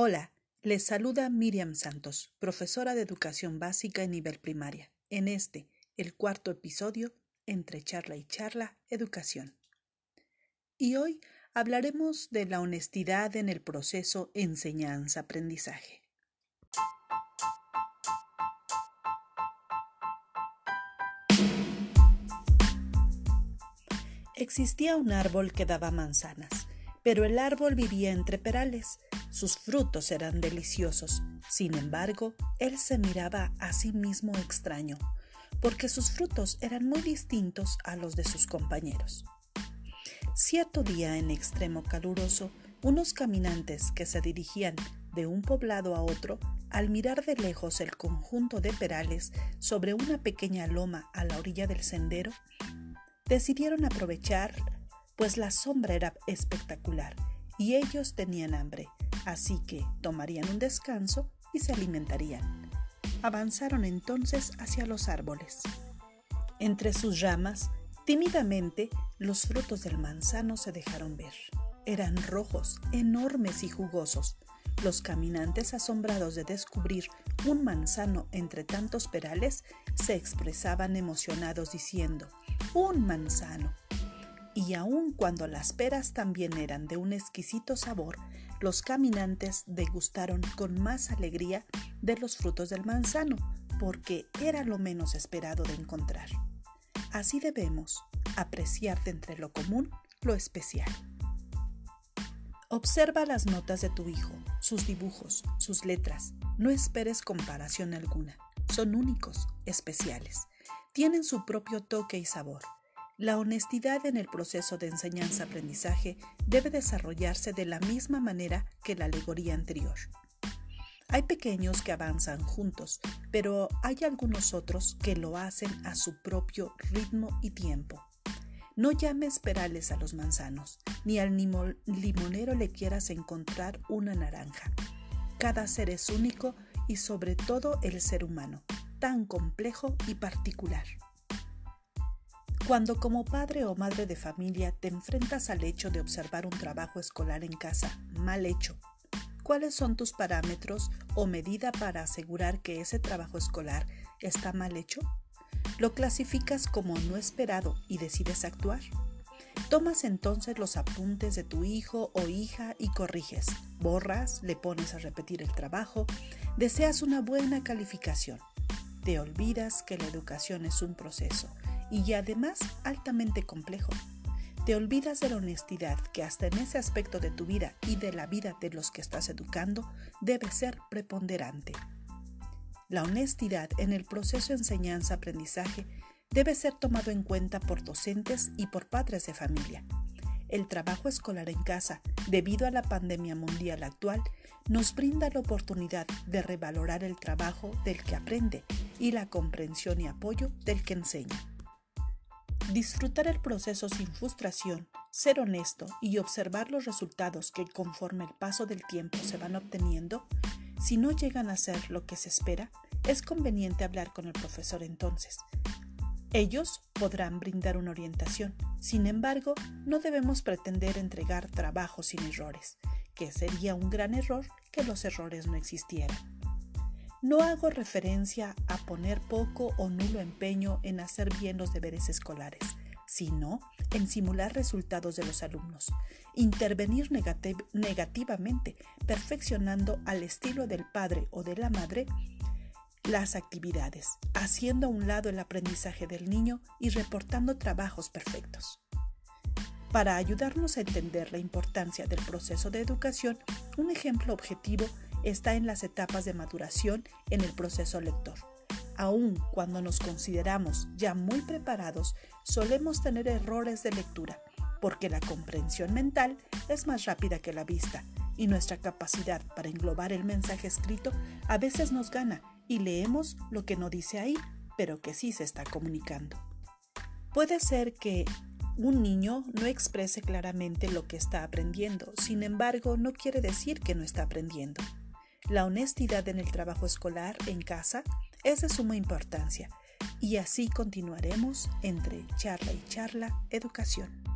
Hola, les saluda Miriam Santos, profesora de educación básica en nivel primaria, en este, el cuarto episodio, entre charla y charla, educación. Y hoy hablaremos de la honestidad en el proceso enseñanza-aprendizaje. Existía un árbol que daba manzanas, pero el árbol vivía entre perales. Sus frutos eran deliciosos. Sin embargo, él se miraba a sí mismo extraño, porque sus frutos eran muy distintos a los de sus compañeros. Cierto día en extremo caluroso, unos caminantes que se dirigían de un poblado a otro, al mirar de lejos el conjunto de perales sobre una pequeña loma a la orilla del sendero, decidieron aprovechar, pues la sombra era espectacular y ellos tenían hambre, así que tomarían un descanso y se alimentarían. Avanzaron entonces hacia los árboles. Entre sus ramas, tímidamente, los frutos del manzano se dejaron ver. Eran rojos, enormes y jugosos. Los caminantes, asombrados de descubrir un manzano entre tantos perales, se expresaban emocionados diciendo, un manzano. Y aun cuando las peras también eran de un exquisito sabor, los caminantes degustaron con más alegría de los frutos del manzano, porque era lo menos esperado de encontrar. Así debemos apreciar de entre lo común lo especial. Observa las notas de tu hijo, sus dibujos, sus letras. No esperes comparación alguna. Son únicos, especiales tienen su propio toque y sabor. La honestidad en el proceso de enseñanza-aprendizaje debe desarrollarse de la misma manera que la alegoría anterior. Hay pequeños que avanzan juntos, pero hay algunos otros que lo hacen a su propio ritmo y tiempo. No llames perales a los manzanos, ni al limonero le quieras encontrar una naranja. Cada ser es único y sobre todo el ser humano tan complejo y particular. Cuando como padre o madre de familia te enfrentas al hecho de observar un trabajo escolar en casa mal hecho, ¿cuáles son tus parámetros o medida para asegurar que ese trabajo escolar está mal hecho? ¿Lo clasificas como no esperado y decides actuar? Tomas entonces los apuntes de tu hijo o hija y corriges, borras, le pones a repetir el trabajo, deseas una buena calificación. Te olvidas que la educación es un proceso y además altamente complejo. Te olvidas de la honestidad que hasta en ese aspecto de tu vida y de la vida de los que estás educando debe ser preponderante. La honestidad en el proceso enseñanza-aprendizaje debe ser tomado en cuenta por docentes y por padres de familia. El trabajo escolar en casa, debido a la pandemia mundial actual, nos brinda la oportunidad de revalorar el trabajo del que aprende y la comprensión y apoyo del que enseña. Disfrutar el proceso sin frustración, ser honesto y observar los resultados que conforme el paso del tiempo se van obteniendo, si no llegan a ser lo que se espera, es conveniente hablar con el profesor entonces. Ellos podrán brindar una orientación, sin embargo, no debemos pretender entregar trabajo sin errores, que sería un gran error que los errores no existieran. No hago referencia a poner poco o nulo empeño en hacer bien los deberes escolares, sino en simular resultados de los alumnos, intervenir negativamente, perfeccionando al estilo del padre o de la madre las actividades, haciendo a un lado el aprendizaje del niño y reportando trabajos perfectos. Para ayudarnos a entender la importancia del proceso de educación, un ejemplo objetivo está en las etapas de maduración en el proceso lector. Aun cuando nos consideramos ya muy preparados, solemos tener errores de lectura, porque la comprensión mental es más rápida que la vista y nuestra capacidad para englobar el mensaje escrito a veces nos gana y leemos lo que no dice ahí, pero que sí se está comunicando. Puede ser que un niño no exprese claramente lo que está aprendiendo, sin embargo no quiere decir que no está aprendiendo. La honestidad en el trabajo escolar en casa es de suma importancia y así continuaremos entre charla y charla educación.